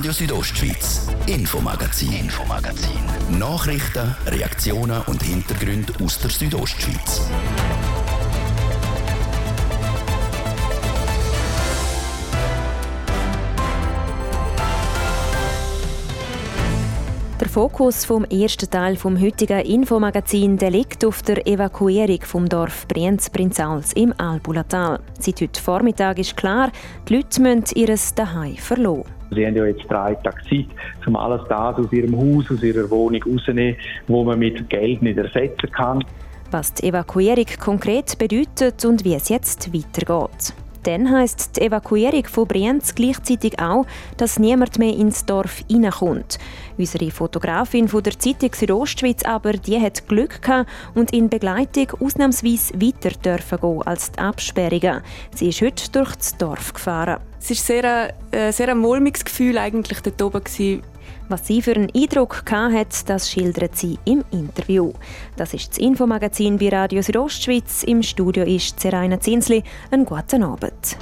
Radio Südostschweiz, Infomagazin, Infomagazin. Nachrichten, Reaktionen und Hintergründe aus der Südostschweiz. Der Fokus vom ersten Teil vom heutigen Infomagazin liegt auf der Evakuierung vom Dorf Brienz-Prinzals im Albulatal. Seit heute Vormittag ist klar, die Leute müssen ihr Daheim verloren. Sie haben ja jetzt drei Tage Zeit, um alles das aus ihrem Haus, aus ihrer Wohnung rauszunehmen, wo man mit Geld nicht ersetzen kann. Was die Evakuierung konkret bedeutet und wie es jetzt weitergeht. Dann heisst die Evakuierung von Brienz gleichzeitig auch, dass niemand mehr ins Dorf hineinkommt. Unsere Fotografin von der Zeitung Südostschweiz aber, die hat Glück gehabt und in Begleitung ausnahmsweise weiter dürfen gehen als die Absperrungen. Sie ist heute durch das Dorf gefahren. Es war sehr, äh, sehr ein mulmiges Gefühl eigentlich dort oben. Was sie für einen Eindruck hat, das schildert sie im Interview. Das ist das Infomagazin bei Radio Südostschweiz. Im Studio ist Seraina Zinsli. Einen guten Abend.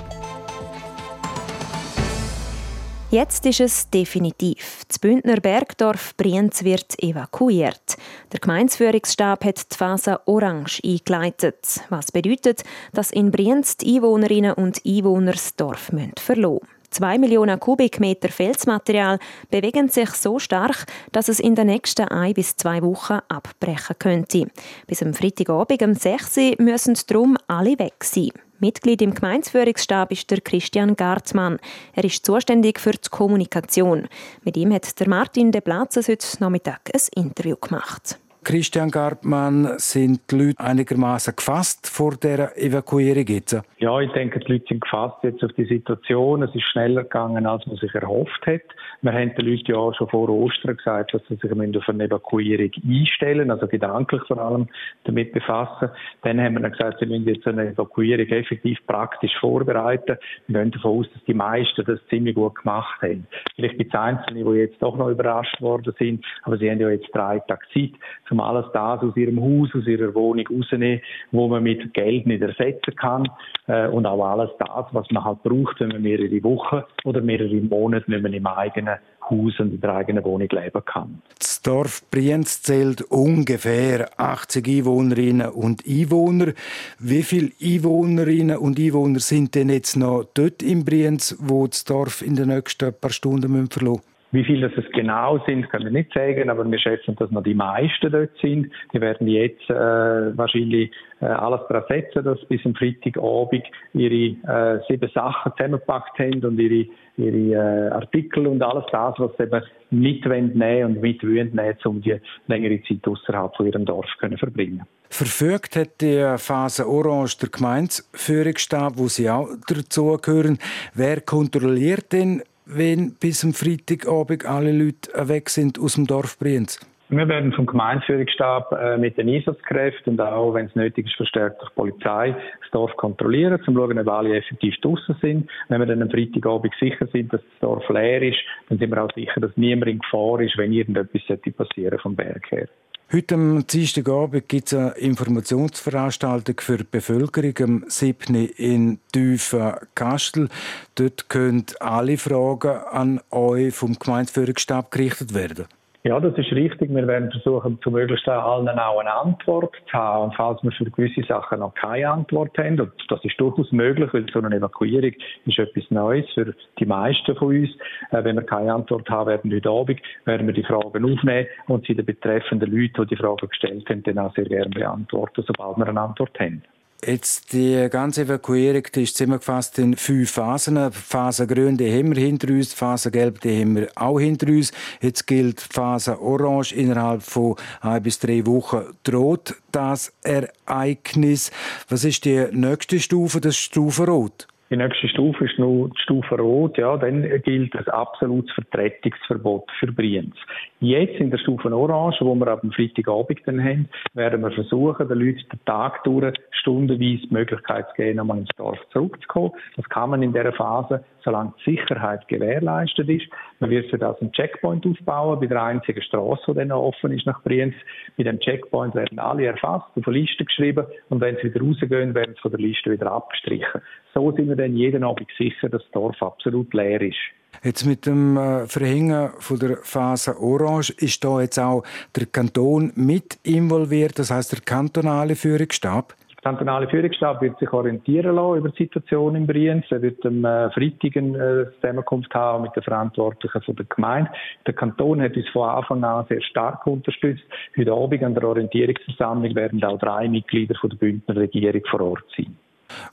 Jetzt ist es definitiv. Das Bündner Bergdorf Brienz wird evakuiert. Der Gemeinsführungsstab hat die Phase Orange eingeleitet. Was bedeutet, dass in Brienz die Einwohnerinnen und Einwohner das Dorf verloren müssen. Zwei Millionen Kubikmeter Felsmaterial bewegen sich so stark, dass es in den nächsten ein bis zwei Wochen abbrechen könnte. Bis am Freitagabend um 6 Uhr müssen darum alle weg sein. Mitglied im Gemeinsführungsstab ist der Christian Gartmann. Er ist zuständig für die Kommunikation. Mit ihm hat der Martin De Platzes heute Nachmittag ein Interview gemacht. Christian Gartmann, sind die Leute einigermaßen gefasst vor der Evakuierung jetzt? Ja, ich denke, die Leute sind gefasst jetzt auf die Situation. Es ist schneller gegangen, als man sich erhofft hat. Wir haben den Leuten ja auch schon vor Ostern gesagt, dass sie sich auf eine Evakuierung einstellen, also gedanklich vor allem damit befassen. Dann haben wir dann gesagt, sie müssen jetzt eine Evakuierung effektiv praktisch vorbereiten. Wir gehen davon aus, dass die meisten das ziemlich gut gemacht haben. Vielleicht gibt es Einzelne, die jetzt doch noch überrascht worden sind, aber sie haben ja jetzt drei Tage Zeit, um alles das aus ihrem Haus, aus ihrer Wohnung rauszunehmen, wo man mit Geld nicht ersetzen kann. Äh, und auch alles das, was man halt braucht, wenn man mehrere Wochen oder mehrere Monate nicht mehr im eigenen Haus und in der eigenen Wohnung leben kann. Das Dorf Brienz zählt ungefähr 80 Einwohnerinnen und Einwohner. Wie viele Einwohnerinnen und Einwohner sind denn jetzt noch dort in Brienz, wo das Dorf in den nächsten paar Stunden verloren? Wie viele das es genau sind, können wir nicht sagen, aber wir schätzen, dass noch die meisten dort sind. Die werden jetzt äh, wahrscheinlich äh, alles daran setzen, dass bis am Freitagabend ihre äh, sieben Sachen zusammengepackt haben und ihre, ihre äh, Artikel und alles das, was sie eben mitnehmen und mitwollen nehmen, um die längere Zeit außerhalb von ihrem Dorf können verbringen Verfügt hat die Phase Orange der Gemeindeführungsstab, wo Sie auch dazugehören. Wer kontrolliert denn wenn bis am Freitagabend alle Leute weg sind aus dem Dorf Brienz? Wir werden vom Gemeindeführungsstab äh, mit den Einsatzkräften und auch, wenn es nötig ist, verstärkt durch Polizei das Dorf kontrollieren, um zu schauen, ob alle effektiv draußen sind. Wenn wir dann am Freitagabend sicher sind, dass das Dorf leer ist, dann sind wir auch sicher, dass niemand in Gefahr ist, wenn irgendetwas passieren vom Berg her. Heute am Dienstagabend gibt es eine Informationsveranstaltung für die Bevölkerung am 7. in Tüfen-Kastel. Dort können alle Fragen an euch vom Gemeindeführungsstab gerichtet werden. Ja, das ist richtig. Wir werden versuchen, zu möglichst allen auch eine Antwort zu haben. Und falls wir für gewisse Sachen noch keine Antwort haben, und das ist durchaus möglich, weil so eine Evakuierung ist etwas Neues für die meisten von uns. Äh, wenn wir keine Antwort haben werden heute Abend, werden wir die Fragen aufnehmen und sie den betreffenden Leuten, die die Fragen gestellt haben, dann auch sehr gerne beantworten, sobald wir eine Antwort haben. Jetzt die ganze Evakuierung die ist zusammengefasst in fünf Phasen. Phase Grün, die haben wir hinter uns, Phase Gelb, die haben wir auch hinter uns. Jetzt gilt Phase Orange. Innerhalb von ein bis drei Wochen droht das Ereignis. Was ist die nächste Stufe, das Stufe Rot? Die nächste Stufe ist nur die Stufe Rot. Ja, dann gilt ein absolutes Vertretungsverbot für Brienz. Jetzt in der Stufe Orange, wo wir ab dem Freitagabend dann haben, werden wir versuchen, den Leuten den Tag durch stundenweise die Möglichkeit zu geben, nochmal ins Dorf zurückzukommen. Das kann man in dieser Phase, solange die Sicherheit gewährleistet ist. Man wird für das einen Checkpoint aufbauen, bei der einzigen Straße, die dann offen ist nach Brienz. Mit dem Checkpoint werden alle erfasst, auf eine Liste geschrieben und wenn sie wieder rausgehen, werden sie von der Liste wieder abgestrichen. So sind wir dann jeden Abend sicher, dass das Dorf absolut leer ist. Jetzt mit dem äh, Verhängen von der Phase Orange ist da jetzt auch der Kanton mit involviert, das heißt der kantonale Führungsstab? Der kantonale Führungsstab wird sich orientieren lassen über die Situation in Brienz. Er wird am äh, Freitag eine äh, Zusammenkunft haben mit den Verantwortlichen von der Gemeinde. Der Kanton hat uns von Anfang an sehr stark unterstützt. Heute Abend an der Orientierungsversammlung werden auch drei Mitglieder von der Bündner Regierung vor Ort sein.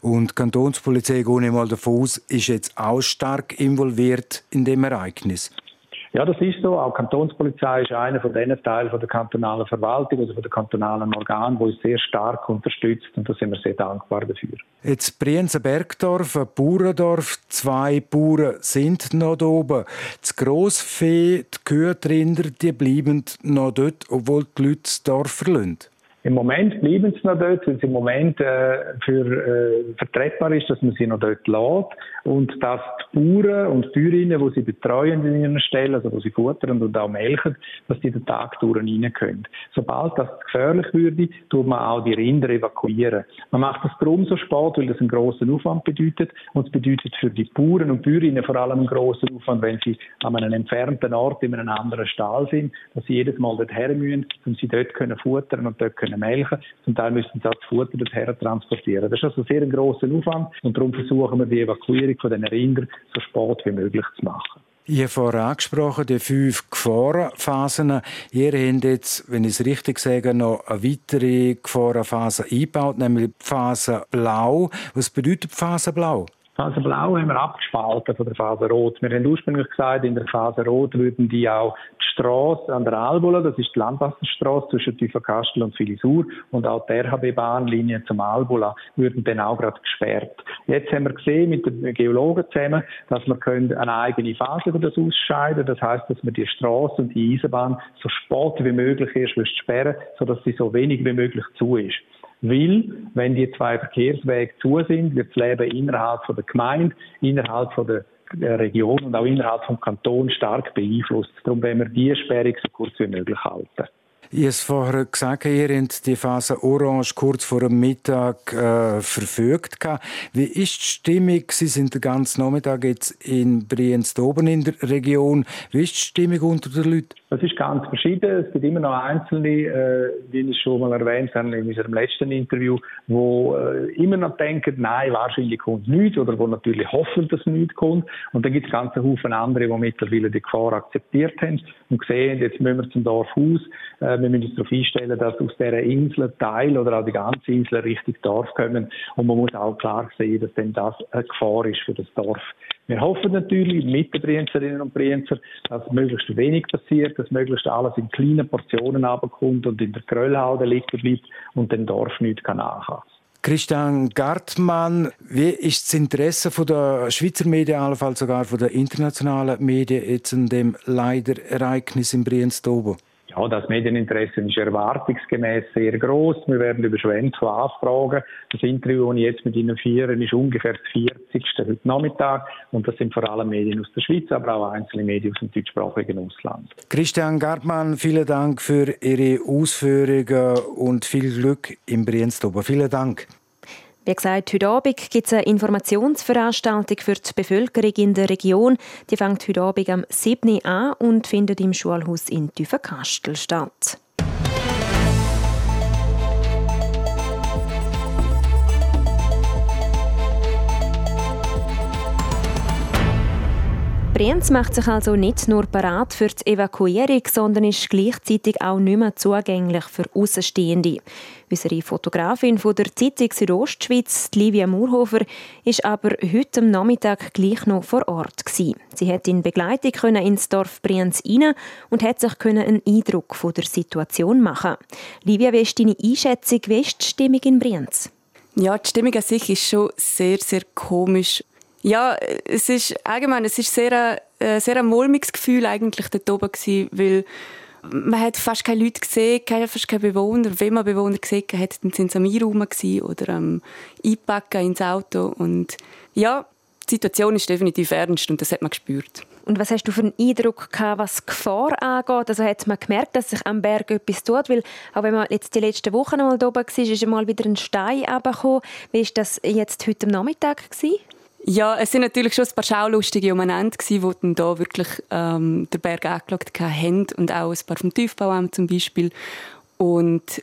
Und die Kantonspolizei, gehe ich mal davon aus, ist jetzt auch stark involviert in dem Ereignis. Ja, das ist so. Auch Kantonspolizei ist einer von den Teilen von der kantonalen Verwaltung, also von der kantonalen Organ, wo uns sehr stark unterstützt und da sind wir sehr dankbar dafür. Jetzt Brienzer Bergdorf, ein Bauerndorf, zwei Bauern sind noch da oben. Das Grossvieh, die Kühe, die Rinder, die bleiben noch dort, obwohl die Leute das Dorf verlassen. Im Moment bleiben sie noch dort, weil es im Moment äh, für äh, vertretbar ist, dass man sie noch dort lässt und dass die Bauern und Bäuerinnen, die sie betreuen in ihren Stellen, also wo sie futtern und auch melken, dass die den Tag durch rein können. Sobald das gefährlich würde, tut man auch die Rinder evakuieren. Man macht das darum so spät, weil das einen grossen Aufwand bedeutet und es bedeutet für die Bauern und Bäuerinnen vor allem einen grossen Aufwand, wenn sie an einem entfernten Ort in einem anderen Stall sind, dass sie jedes Mal dort her müssen, um sie dort können futtern und dort können können melken. Zum Teil müssen sie auch das Futter dorthin transportieren. Das ist also sehr ein grosser Aufwand und darum versuchen wir die Evakuierung von diesen Rindern so spät wie möglich zu machen. Ich habe vorher angesprochen, die fünf Gefahrenphasen. Ihr habt jetzt, wenn ich es richtig sage, noch eine weitere Gefahrenphase eingebaut, nämlich die Phase Blau. Was bedeutet die Phase Blau? Phase Blau haben wir abgespalten von der Phase Rot. Wir haben ursprünglich gesagt, in der Phase Rot würden die auch die Straße an der Albula, das ist die Landwasserstraße zwischen Tüferkastel und Filisur und auch die RHB-Bahnlinie zum Albula, würden dann auch gerade gesperrt. Jetzt haben wir gesehen mit den Geologen zusammen, dass wir eine eigene Phase über das ausscheiden. Das heißt, dass wir die Straße und die Eisenbahn so spät wie möglich erst sperren, sodass sie so wenig wie möglich zu ist. Weil, wenn die zwei Verkehrswege zu sind, wird das Leben innerhalb von der Gemeinde, innerhalb von der Region und auch innerhalb vom Kanton stark beeinflusst. Darum wollen wir diese Sperrung so kurz wie möglich halten. Ich habe es vorher gesagt, ihr habt die Phase Orange kurz vor dem Mittag äh, verfügt. Wie ist die Stimmung? Sie sind den ganzen Nachmittag jetzt in Brienz oben in der Region. Wie ist die Stimmung unter den Leuten? Das ist ganz verschieden. Es gibt immer noch Einzelne, äh, wie ich schon mal erwähnt habe in unserem letzten Interview, wo äh, immer noch denken, nein, wahrscheinlich kommt nichts oder wo natürlich hoffen, dass nichts kommt. Und dann gibt es ganze Haufen andere, die mittlerweile die Gefahr akzeptiert haben und sehen, jetzt müssen wir zum Dorf aus. Äh, wir müssen uns darauf einstellen, dass aus dieser Insel Teil oder auch die ganze Insel Richtung Dorf kommen. Und man muss auch klar sehen, dass denn das eine Gefahr ist für das Dorf. Wir hoffen natürlich mit den Brienzerinnen und Brienzer, dass möglichst wenig passiert, dass möglichst alles in kleinen Portionen abkommt und in der Gröllhalde liegen bleibt und dem Dorf nichts kann. Christian Gartmann, wie ist das Interesse von der Schweizer Medien, allenfalls sogar von der internationalen Medien jetzt an dem Leidereignis in Brienz-Dobo? Ja, das Medieninteresse ist erwartungsgemäß sehr groß. Wir werden überschwemmt von Anfragen. Das Interview, das ich jetzt mit Ihnen führe, ist ungefähr das 40. heute Nachmittag. Und das sind vor allem Medien aus der Schweiz, aber auch einzelne Medien aus dem deutschsprachigen Ausland. Christian Gartmann, vielen Dank für Ihre Ausführungen und viel Glück im Brienstober. Vielen Dank. Wie gesagt, heute Abend gibt es eine Informationsveranstaltung für die Bevölkerung in der Region. Die fängt heute Abend am 7. an und findet im Schulhaus in Tüfenkastel statt. Brienz macht sich also nicht nur parat für die Evakuierung, sondern ist gleichzeitig auch nicht mehr zugänglich für Außenstehende. Unsere Fotografin von der Zeitung Südostschweiz, Livia Murhofer, ist aber heute am Nachmittag gleich noch vor Ort gewesen. Sie hat in Begleitung können ins Dorf Brienz rein und hat sich einen Eindruck von der Situation machen. Livia, wie ist deine Einschätzung? Wie ist die Stimmung in Brienz? Ja, die Stimmung an sich ist schon sehr, sehr komisch. Ja, es ist allgemein, es ist sehr, äh, sehr ein mulmiges Gefühl eigentlich dort oben gewesen, weil man hat fast keine Leute gesehen, fast keine Bewohner. Wenn man Bewohner gesehen hat, dann sind sie am Einraumen oder am Einpacken ins Auto. Und ja, die Situation ist definitiv ernst und das hat man gespürt. Und was hast du für einen Eindruck gehabt, was Gefahr angeht? Also hat man gemerkt, dass sich am Berg etwas tut? Weil auch wenn man jetzt die letzten Wochen mal oben war, ist mal wieder ein Stein runtergekommen. Wie war das jetzt heute am Nachmittag? Gewesen? Ja, es sind natürlich schon ein paar Schaulustige umeinander gewesen, die dann da wirklich ähm, den Berg angeschaut haben und auch ein paar vom Tiefbauamt zum Beispiel. Und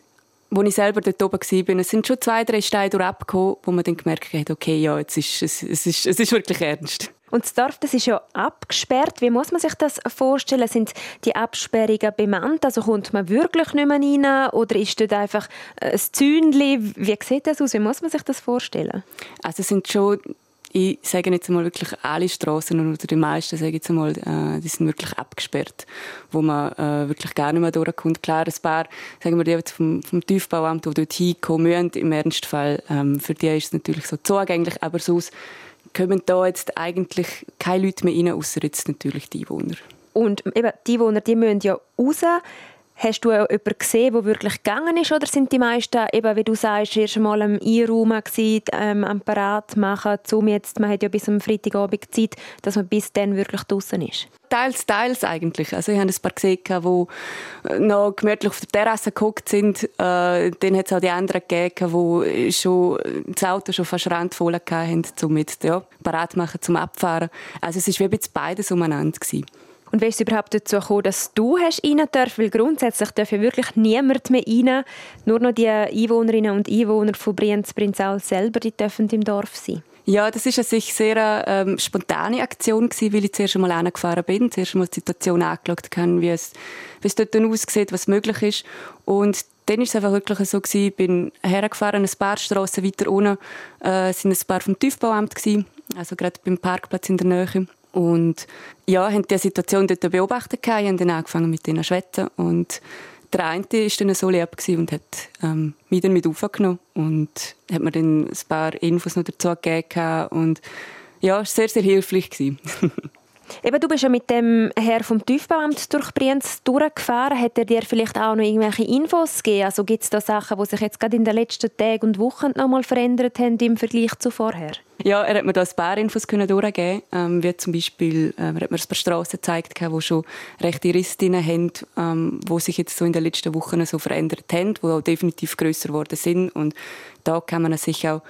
als ich selber dort oben war, es sind schon zwei, drei Steine durchgekommen, wo man dann gemerkt hat, okay, ja, jetzt ist, es, es, ist, es ist wirklich ernst. Und das Dorf, das ist ja abgesperrt. Wie muss man sich das vorstellen? Sind die Absperrungen bemannt? Also kommt man wirklich nicht mehr rein? Oder ist dort einfach ein Zäunchen? Wie sieht das aus? Wie muss man sich das vorstellen? Also es sind schon ich sage jetzt mal wirklich alle Straßen oder die meisten sage jetzt mal, äh, die sind wirklich abgesperrt, wo man äh, wirklich gar nicht mehr durchkommt. Klar, ein paar, sagen wir, die jetzt vom, vom Tiefbauamt, die dort hinkommen müssen, im Ernstfall, ähm, für die ist es natürlich so zugänglich, aber sonst kommen da jetzt eigentlich keine Leute mehr rein, außer jetzt natürlich die Einwohner. Und eben, die Einwohner, die müssen ja raus. Hast du jemanden gesehen, der wirklich gegangen ist? Oder sind die meisten, eben, wie du sagst, erst einmal am Einraum ähm, am Parat machen, um jetzt, man hat ja bis am Freitagabend Zeit, dass man bis dann wirklich draußen ist? Teils, teils eigentlich. Also ich habe ein paar gesehen, die noch gemütlich auf der Terrasse geguckt sind. Äh, dann hat es auch die anderen gegeben, die schon das Auto schon fast randvoll hatten, um jetzt ja, parat machen zum Abfahren. Also es war wie beides umeinander. Gewesen. Und wie ist es überhaupt dazu gekommen, dass du hast rein darfst? Weil grundsätzlich darf ja wirklich niemand mehr rein. Nur noch die Einwohnerinnen und Einwohner von Brienz-Brinzal selber, die dürfen im Dorf sein. Ja, das ist eine sehr ähm, spontane Aktion gewesen, weil ich zuerst einmal angefahren bin, zuerst einmal die Situation angeschaut habe, wie es, wie es dort aussieht, was möglich ist. Und dann war es einfach wirklich so gewesen, ich bin hergefahren, ein paar Strassen weiter unten, äh, sind ein paar vom Tiefbauamt gewesen, also gerade beim Parkplatz in der Nähe. Und ja, haben die Situation dort beobachtet, haben dann angefangen mit denen zu schwätzen. Und der eine war dann so lieb und hat ähm, mich dann mit aufgenommen und hat mir dann ein paar Infos noch dazu gegeben. Und ja, es war sehr, sehr hilfreich. Eben, du bist ja mit dem Herr vom Tiefbauamt durch Brienz durchgefahren. Hat er dir vielleicht auch noch irgendwelche Infos gegeben? Also gibt es da Sachen, die sich jetzt gerade in den letzten Tagen und Wochen noch mal verändert haben im Vergleich zu vorher? Ja, er hat mir da ein paar Infos können durchgeben ähm, wie zum Beispiel, ähm, er hat mir ein paar Strassen gezeigt, die schon rechte Risse drin haben, ähm, die sich jetzt so in den letzten Wochen so verändert haben, die auch definitiv grösser geworden sind. Und da kann man sich auch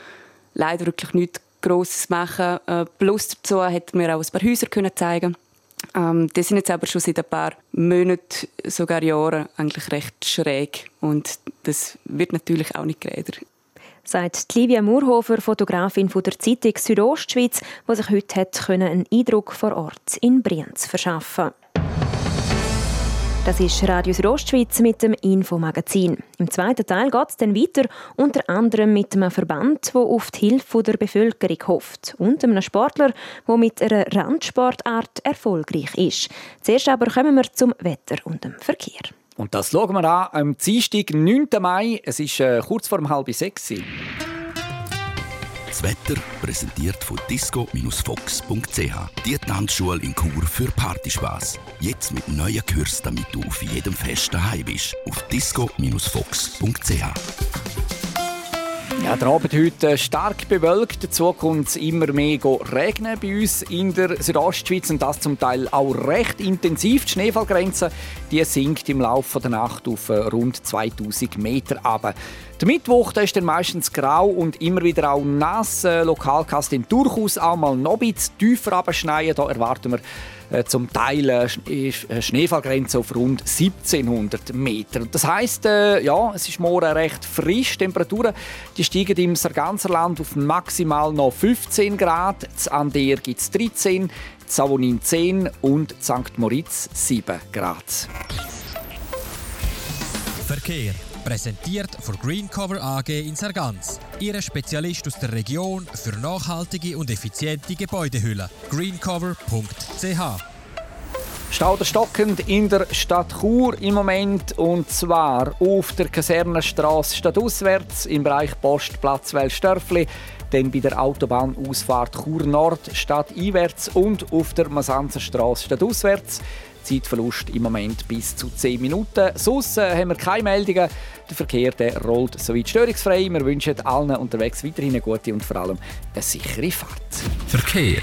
leider wirklich nichts Grosses machen. Äh, plus dazu hat mir auch ein paar Häuser können zeigen ähm, die sind jetzt aber schon seit ein paar Monaten, sogar Jahren, eigentlich recht schräg. Und das wird natürlich auch nicht geräder. Sagt Livia Murhofer, Fotografin von der Zeitung Südostschweiz, die sich heute hat einen Eindruck vor Ort in Brienz verschaffen das ist Radio Südostschweiz mit dem Infomagazin. Im zweiten Teil geht es dann weiter, unter anderem mit einem Verband, der auf die Hilfe der Bevölkerung hofft und einem Sportler, der mit einer Randsportart erfolgreich ist. Zuerst aber kommen wir zum Wetter und dem Verkehr. Und das schauen wir an am Dienstag, 9. Mai. Es ist äh, kurz vor halb sechs. Das Wetter präsentiert von disco-fox.ch. Die Tanzschule in Chur für Partyspaß. Jetzt mit neuen Kürzen, damit du auf jedem Fest daheim bist. Auf disco-fox.ch. Ja, der Abend heute stark bewölkt. Dazu kommt es immer mehr regnen bei uns in der Südostschweiz und das zum Teil auch recht intensiv. Die Schneefallgrenze die sinkt im Laufe der Nacht auf äh, rund 2000 Meter ab. Der Mittwoch der ist dann meistens grau und immer wieder auch nass. Äh, lokal kann es durchaus auch mal noch ein bisschen tiefer abschneien. Da erwarten wir zum Teil eine Schneefallgrenze auf rund 1700 Meter. Das heißt, äh, ja, es ist morgen recht frisch. Die Temperaturen die steigen im ganzen Land auf maximal noch 15 Grad. In Ander gibt es 13, Savonin 10 und St. Moritz 7 Grad. Verkehr. Präsentiert von Greencover AG in Sargans. Ihre Spezialist aus der Region für nachhaltige und effiziente Gebäudehülle. greencover.ch Stau der stockend in der Stadt Chur im Moment und zwar auf der Kasernenstraße stadtauswärts im Bereich Postplatz Wellstörfli, dann bei der Autobahnausfahrt Chur Nord stadteinwärts und auf der Masanzerstraße stadtauswärts. Zeitverlust im Moment bis zu 10 Minuten. Sonst äh, haben wir keine Meldungen. Der Verkehr der rollt soweit störungsfrei. Wir wünschen allen unterwegs weiterhin eine gute und vor allem eine sichere Fahrt. Verkehr.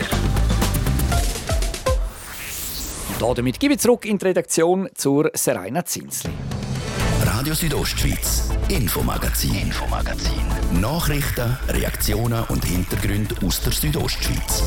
Und damit gebe ich zurück in die Redaktion zur Serena Zinsli. Radio Südostschweiz, Infomagazin, Infomagazin. Nachrichten, Reaktionen und Hintergründe aus der Südostschweiz.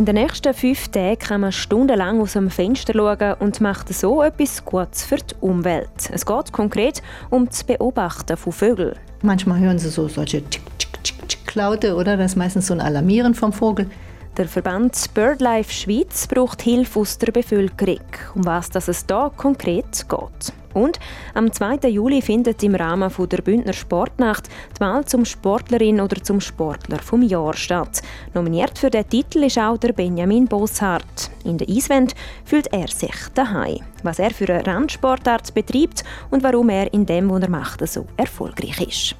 In den nächsten fünf Tagen kann man stundenlang aus dem Fenster schauen und macht so etwas Gutes für die Umwelt. Es geht konkret um das Beobachten von Vögeln. Manchmal hören sie so solche Tick, Tick, Tick, Tick Laute, oder? Das ist meistens so ein Alarmieren vom Vogel. Der Verband BirdLife Schweiz braucht Hilfe aus der Bevölkerung, um was es da konkret geht. Und am 2. Juli findet im Rahmen der Bündner Sportnacht die Wahl zum Sportlerin oder zum Sportler vom Jahr statt. Nominiert für den Titel ist auch der Benjamin Bosshardt. In der Eiswand fühlt er sich daheim. Was er für eine Randsportart betreibt und warum er in dem, was er macht, so erfolgreich ist.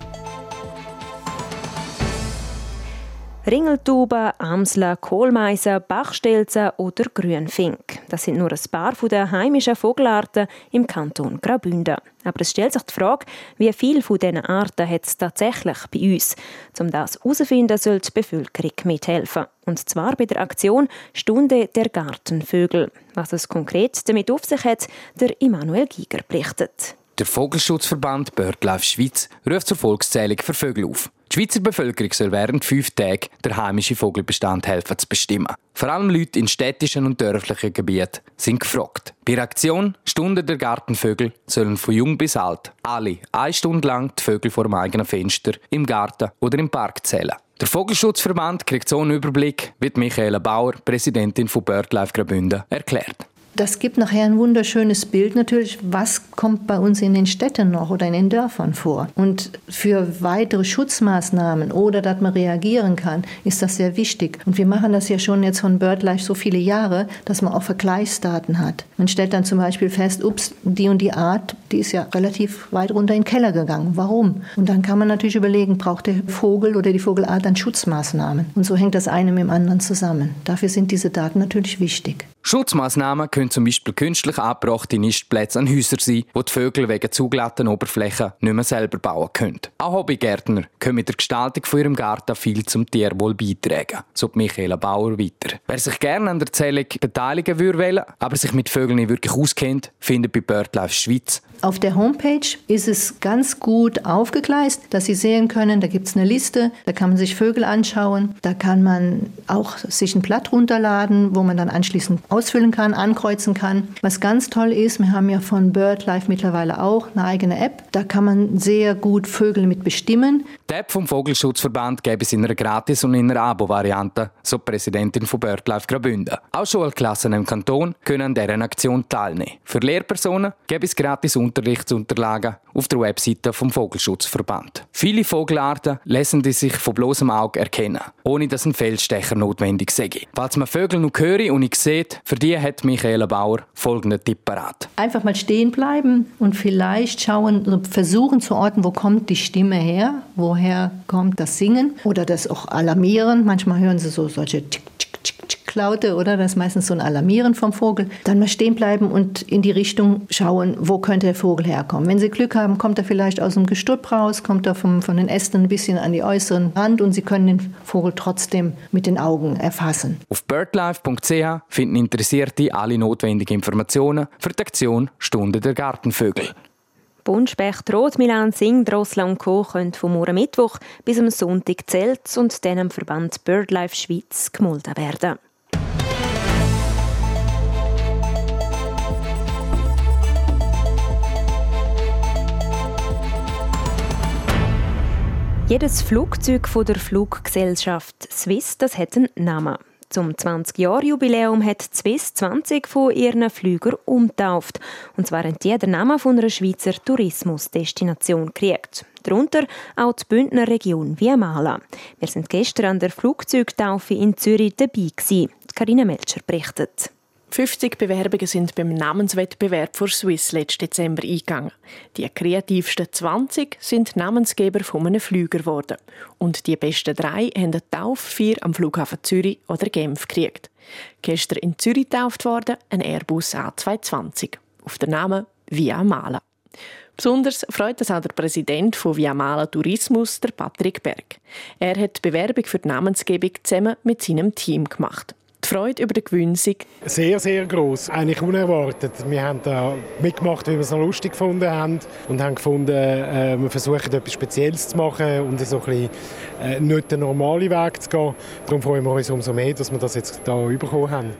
Ringeltauben, Amsler, Kohlmeisen, Bachstelzen oder Grünfink. Das sind nur ein paar der heimischen Vogelarten im Kanton Graubünden. Aber es stellt sich die Frage, wie viele von diesen Arten hat es tatsächlich bei uns? Um das herauszufinden, soll die Bevölkerung mithelfen. Und zwar bei der Aktion Stunde der Gartenvögel. Was es konkret damit auf sich hat, der Immanuel Giger berichtet. Der Vogelschutzverband BirdLife Schweiz ruft zur Volkszählung für Vögel auf. Die Schweizer Bevölkerung soll während fünf Tagen der heimische Vogelbestand helfen zu bestimmen. Vor allem Leute in städtischen und dörflichen Gebieten sind gefragt. Bei der Aktion Stunde der Gartenvögel sollen von jung bis alt alle eine Stunde lang die Vögel vor dem eigenen Fenster, im Garten oder im Park zählen. Der Vogelschutzverband kriegt so einen Überblick, wie Michaela Bauer, Präsidentin von BirdLife Graubünden, erklärt. Das gibt nachher ein wunderschönes Bild natürlich, was kommt bei uns in den Städten noch oder in den Dörfern vor. Und für weitere Schutzmaßnahmen oder dass man reagieren kann, ist das sehr wichtig. Und wir machen das ja schon jetzt von BirdLife so viele Jahre, dass man auch Vergleichsdaten hat. Man stellt dann zum Beispiel fest, ups, die und die Art, die ist ja relativ weit runter in den Keller gegangen. Warum? Und dann kann man natürlich überlegen, braucht der Vogel oder die Vogelart dann Schutzmaßnahmen? Und so hängt das eine mit dem anderen zusammen. Dafür sind diese Daten natürlich wichtig. Schutzmaßnahmen können zum Beispiel künstlich abgebrachte Nistplätze an Häusern sein, wo die Vögel wegen zuglatten Oberflächen nicht mehr selber bauen können. Auch Hobbygärtner können mit der Gestaltung von ihrem Garten viel zum Tierwohl beitragen, so Michaela Bauer weiter. Wer sich gerne an der Zählung beteiligen würde, aber sich mit Vögeln nicht wirklich auskennt, findet bei BirdLife Schweiz auf der Homepage ist es ganz gut aufgegleist, dass Sie sehen können, da gibt es eine Liste, da kann man sich Vögel anschauen, da kann man auch sich ein Blatt runterladen, wo man dann anschließend ausfüllen kann, ankreuzen kann. Was ganz toll ist, wir haben ja von BirdLife mittlerweile auch eine eigene App, da kann man sehr gut Vögel mit bestimmen. Die App vom Vogelschutzverband gäbe es in einer Gratis- und in einer Abo-Variante, so die Präsidentin von BirdLife Graubünden. Auch Schulklassen im Kanton können an dieser Aktion teilnehmen. Für Lehrpersonen gäbe es gratis Unterrichtsunterlagen auf der Webseite vom Vogelschutzverband. Viele Vogelarten lassen die sich von bloßem Auge erkennen, ohne dass ein Feldstecher notwendig sei. Falls man Vögel noch höre und nicht sieht, für die hat Michaela Bauer folgenden Tipp parat. Einfach mal stehen bleiben und vielleicht schauen, versuchen zu orten, wo kommt die Stimme her, woher kommt das Singen oder das auch Alarmieren. Manchmal hören sie so solche Tick, Tick, Tick, Tick Laute, oder? Das ist meistens so ein Alarmieren vom Vogel. Dann mal stehen bleiben und in die Richtung schauen, wo könnte der Vogel herkommen. Wenn Sie Glück haben, kommt er vielleicht aus dem Gestrüpp raus, kommt er vom, von den Ästen ein bisschen an die äußeren Rand und Sie können den Vogel trotzdem mit den Augen erfassen. Auf birdlife.ch finden Interessierte alle notwendigen Informationen für die Aktion Stunde der Gartenvögel. Buntspecht, Rotmilan, Sing, Drossel und Co. können vom morgen Mittwoch bis am Sonntag zählt und dann am Verband BirdLife Schweiz gemolden werden. Jedes Flugzeug von der Fluggesellschaft Swiss das hat einen Namen. Zum 20-Jahr-Jubiläum hat Swiss 20 von ihren Flügern umtauft. Und zwar haben die den von einer Schweizer Tourismusdestination gekriegt. Darunter auch die Bündner Region Viamala. Wir sind gestern an der Flugzeugtaufe in Zürich dabei gewesen. Carina Melcher berichtet. 50 Bewerbungen sind beim Namenswettbewerb für Swiss letzten Dezember eingegangen. Die kreativsten 20 sind Namensgeber von einem Flüger geworden. Und die besten drei haben eine Tauffeier am Flughafen Zürich oder Genf gekriegt. Gestern in Zürich getauft worden ein Airbus A220. Auf den Namen Via Mala. Besonders freut es auch der Präsident von Viamala Tourismus, der Patrick Berg. Er hat die Bewerbung für die Namensgebung zusammen mit seinem Team gemacht. Freude über den Gewinn Sehr, sehr groß. Eigentlich unerwartet. Wir haben da mitgemacht, weil wir es noch lustig gefunden haben und haben gefunden, äh, wir versuchen etwas Spezielles zu machen und so ein bisschen äh, nicht den normalen Weg zu gehen. Darum freuen wir uns umso mehr, dass wir das jetzt hier bekommen haben.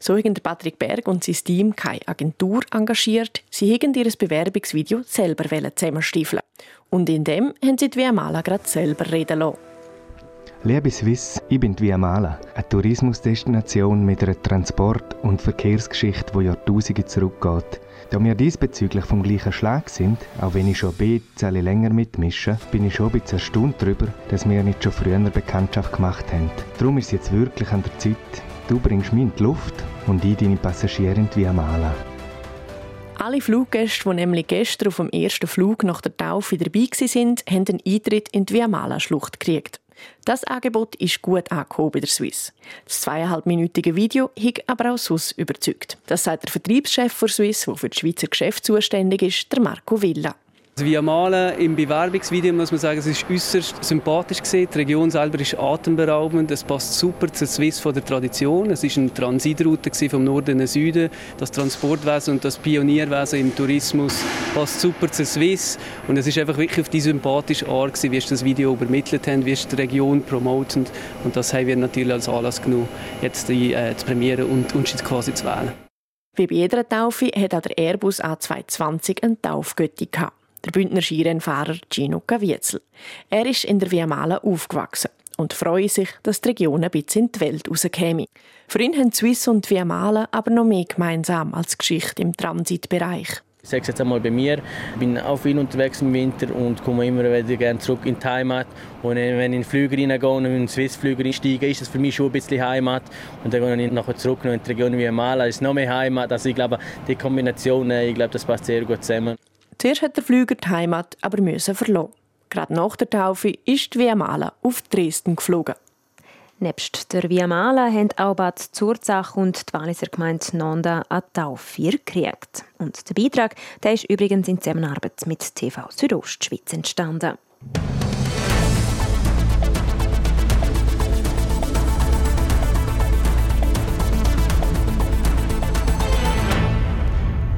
So haben Patrick Berg und sein Team keine Agentur engagiert. Sie haben ihr Bewerbungsvideo selber zusammenstiefeln. Und in dem haben sie die Viamala gerade selber reden lassen. Liebe Swiss, ich bin die Viamala, eine Tourismusdestination mit einer Transport- und Verkehrsgeschichte, die Jahrtausende zurückgeht. Da wir diesbezüglich vom gleichen Schlag sind, auch wenn ich schon ein bisschen länger mitmische, bin ich schon ein bisschen erstaunt darüber, dass wir nicht schon früher Bekanntschaft gemacht haben. Darum ist es jetzt wirklich an der Zeit, Du bringst mich in die Luft und ich deine Passagierin wie Amala. Alle Fluggäste, die nämlich gestern auf dem ersten Flug nach der Taufe dabei waren, haben einen Eintritt in die Viamala-Schlucht gekriegt. Das Angebot ist gut angekommen bei der Swiss. Das zweieinhalbminütige Video hat aber auch SUS überzeugt. Das sagt der Vertriebschef der Swiss, der für das Schweizer Geschäft zuständig ist, der Marco Villa. Also wie Malen im Bewerbungsvideo muss man sagen, es ist äußerst sympathisch gesehen. Die Region selber ist atemberaubend. Es passt super zur Swiss von der Tradition. Es ist eine Transitroute vom Norden in den Süden. Das Transportwesen und das Pionierwesen im Tourismus passt super zur Swiss. Und es ist einfach wirklich auf die sympathische Art gewesen, wie es das Video übermittelt haben, wie es die Region promoten. Und das haben wir natürlich als Anlass genommen, jetzt die, äh, zu prämieren und uns quasi zu wählen. Wie bei jeder Taufe hat auch der Airbus A220 eine Taufgötti gehabt der Bündner Skirennfahrer Gino Caviezel. Er ist in der Viamala aufgewachsen und freut sich, dass die Region ein bisschen in die Welt rauskäme. Für ihn haben Swiss und Viamala aber noch mehr gemeinsam als Geschichte im Transitbereich. Ich sage es jetzt einmal bei mir, ich bin auch viel unterwegs im Winter und komme immer wieder gerne zurück in die Heimat. Und wenn ich in den Flüger reingehe und in den Swiss-Flüger einsteige, ist das für mich schon ein bisschen Heimat. Und dann gehe ich nachher zurück in die Region wie Mala, ist noch mehr Heimat. Also ich glaube, die Kombination, ich glaube, das passt sehr gut zusammen. Zuerst hat der Flüger die Heimat aber müssen verlassen. Gerade nach der Taufe ist die Viamala auf Dresden geflogen. Nebst der Viamala haben auch Bad Zurzach und die Walliser Gemeinde Nanda eine Taufe gekriegt. Und der Beitrag der ist übrigens in Zusammenarbeit mit TV Südostschweiz entstanden.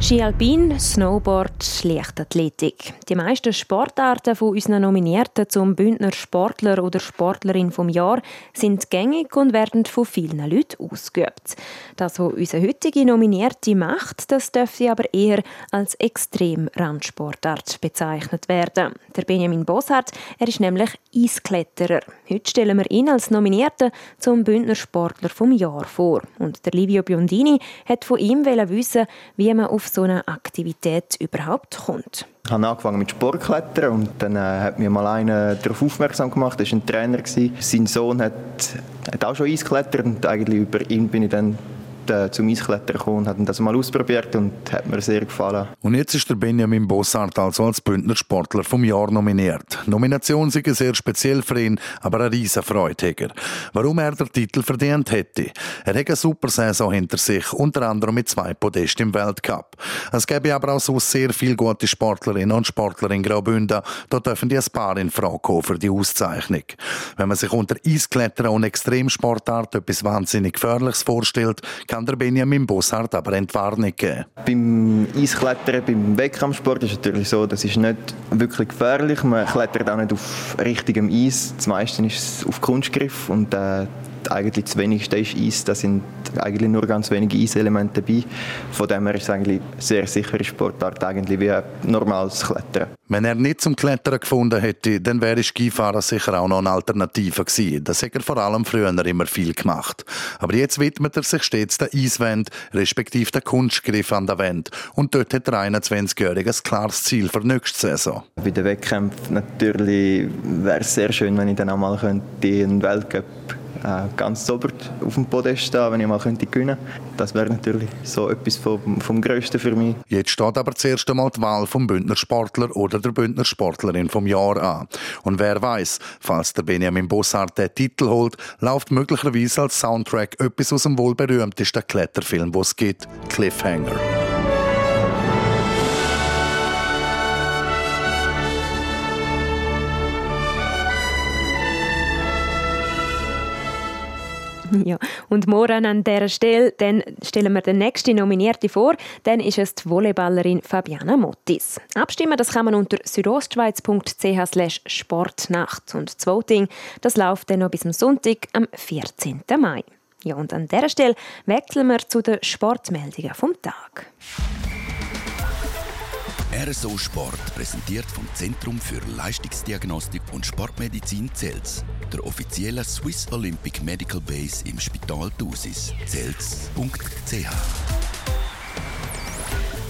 Ski Alpin, Snowboard, Leichtathletik. Die meisten Sportarten von unseren Nominierten zum Bündner Sportler oder Sportlerin vom Jahr sind gängig und werden von vielen Leuten ausgeübt. Das, was unser heutiger Nominierte macht, das dürfte aber eher als Extrem-Randsportart bezeichnet werden. Der Benjamin Bossart, er ist nämlich Eiskletterer. Heute stellen wir ihn als Nominierten zum Bündner Sportler vom Jahr vor. Und der Livio Biondini hat von ihm wissen, wie man auf so eine Aktivität überhaupt kommt. Ich habe angefangen mit Sportklettern und dann äh, hat mir mal einer darauf aufmerksam gemacht, das war ein Trainer. Sein Sohn hat, hat auch schon Eisklettert und eigentlich über ihn bin ich dann äh, zum Eisklettern gekommen und haben das mal ausprobiert und hat mir sehr gefallen. Und jetzt ist der Benjamin Bossart also als Bündner Sportler vom Jahr nominiert. Nomination sei sehr speziell für ihn, aber eine riesen Freude Warum er den Titel verdient hätte? Er hat eine super Saison hinter sich, unter anderem mit zwei Podesten im Weltcup. Es gäbe aber auch so sehr viele gute Sportlerinnen und Sportler in Graubünden. Da dürfen die ein paar in Frage kommen für die Auszeichnung. Wenn man sich unter Eisklettern und Extremsportart etwas wahnsinnig Gefährliches vorstellt, kann der Benjamin Bossart aber Entwarnung geben. Beim Eisklettern, beim Wettkampfsport ist es natürlich so, das ist nicht wirklich gefährlich. Man klettert auch nicht auf richtigem Eis. Das meiste ist auf Kunstgriff und äh, eigentlich das wenigste ist Eis. Da sind eigentlich nur ganz wenige Eiselemente dabei. Von dem her ist es eigentlich eine sehr sichere Sportart, eigentlich wie ein normales Klettern. Wenn er nicht zum Klettern gefunden hätte, dann wäre Skifahren sicher auch noch eine Alternative gewesen. Das hat er vor allem früher immer viel gemacht. Aber jetzt widmet er sich stets der Eiswand, respektive der Kunstgriff an der Wand. Und dort hat der 21-Jährige ein klares Ziel für nächste Saison. Bei den Wettkämpfen natürlich wäre es sehr schön, wenn ich dann auch mal einen Weltcup äh, ganz ober auf dem Podest stehen, wenn ich mal könnte gewinnen könnte. Das wäre natürlich so etwas vom, vom Größten für mich. Jetzt steht aber zuerst einmal die Wahl vom Bündner Sportler oder der Bündner Sportlerin vom Jahr an. Und wer weiß, falls der Benjamin Bossart den Titel holt, läuft möglicherweise als Soundtrack etwas aus dem wohl berühmtesten Kletterfilm, wo es gibt, Cliffhanger. Ja, und morgen an dieser Stelle dann stellen wir den nächsten Nominierte vor. Dann ist es die Volleyballerin Fabiana Mottis. Abstimmen das kann man unter südostschweiz.ch sportnacht. Und das Voting das läuft dann noch bis zum Sonntag, am 14. Mai. Ja, und an dieser Stelle wechseln wir zu den Sportmeldungen vom Tag. RSO Sport präsentiert vom Zentrum für Leistungsdiagnostik und Sportmedizin Zels, der offiziellen Swiss Olympic Medical Base im Spital Thusis. Zels.ch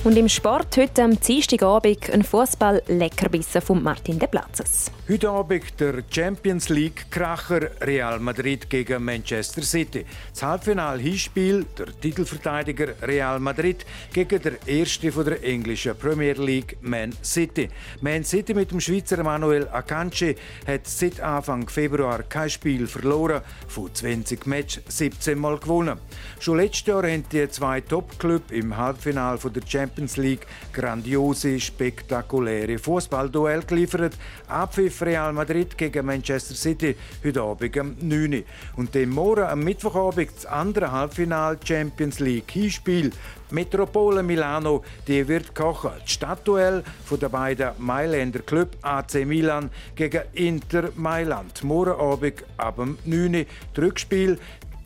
und im Sport heute am Dienstagabend ein Fußball-Leckerbissen von Martin De Platzes. Heute Abend der Champions League-Kracher Real Madrid gegen Manchester City. Das Halbfinal-Hinspiel der Titelverteidiger Real Madrid gegen der Erste von der englischen Premier League, Man City. Man City mit dem Schweizer Manuel Akanji hat seit Anfang Februar kein Spiel verloren, von 20 Matches 17 Mal gewonnen. Schon letztes Jahr haben die zwei Top-Clubs im Halbfinal der Champions Champions League grandiose, spektakuläre Fußballduell geliefert. Abpfiff Real Madrid gegen Manchester City heute Abend um 9 Uhr. Und dann morgen am Mittwochabend das andere Halbfinal Champions League Hinspiel. Metropole Milano die wird kochen. Das Stadtduell den beiden Mailänder Club AC Milan gegen Inter Mailand. Morgen Abend ab 9 Uhr. Rückspiel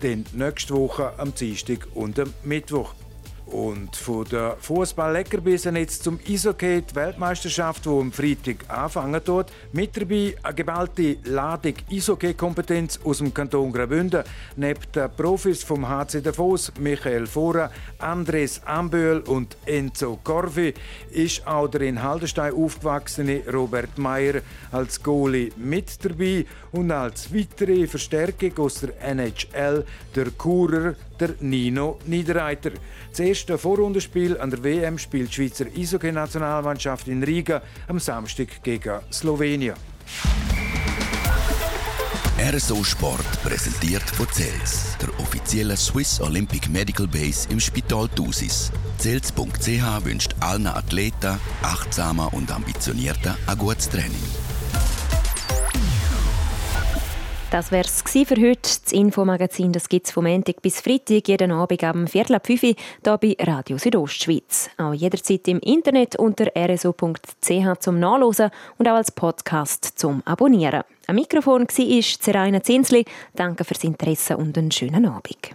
dann nächste Woche am Dienstag und am Mittwoch. Und von der Fußball-Leckerbissen jetzt zum Eishockey, die Weltmeisterschaft, die am Freitag anfangen dort. Mit dabei eine geballte Ladung Eishockey-Kompetenz aus dem Kanton Graubünden. Neben den Profis vom HC Davos, Michael Fora, Andres Amböhl und Enzo Corvi, ist auch der in Haldenstein aufgewachsene Robert Meyer als Goalie mit dabei und als weitere Verstärkung aus der NHL der Kurer der Nino Niederreiter. Das erste Vorrundenspiel an der WM spielt die Schweizer Eishockey-Nationalmannschaft in Riga am Samstag gegen Slowenien. RSO Sport präsentiert von CELS, der offiziellen Swiss Olympic Medical Base im Spital Thusis. CELS.ch wünscht allen Athleten, achtsamer und ambitionierter ein gutes Training. Das wäre es für heute. Das Infomagazin gibt es vom Montag bis Freitag jeden Abend am Viertel ab 5 Uhr hier bei Radio Südostschweiz. Auch jederzeit im Internet unter rso.ch zum Nachlesen und auch als Podcast zum Abonnieren. Am Mikrofon war Zeraina Zinsli. Danke fürs Interesse und einen schönen Abend.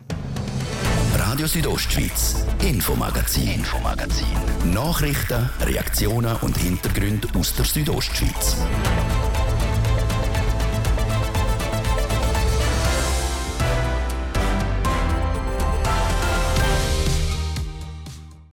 Radio Südostschweiz, Infomagazin, Infomagazin. Nachrichten, Reaktionen und Hintergründe aus der Südostschweiz.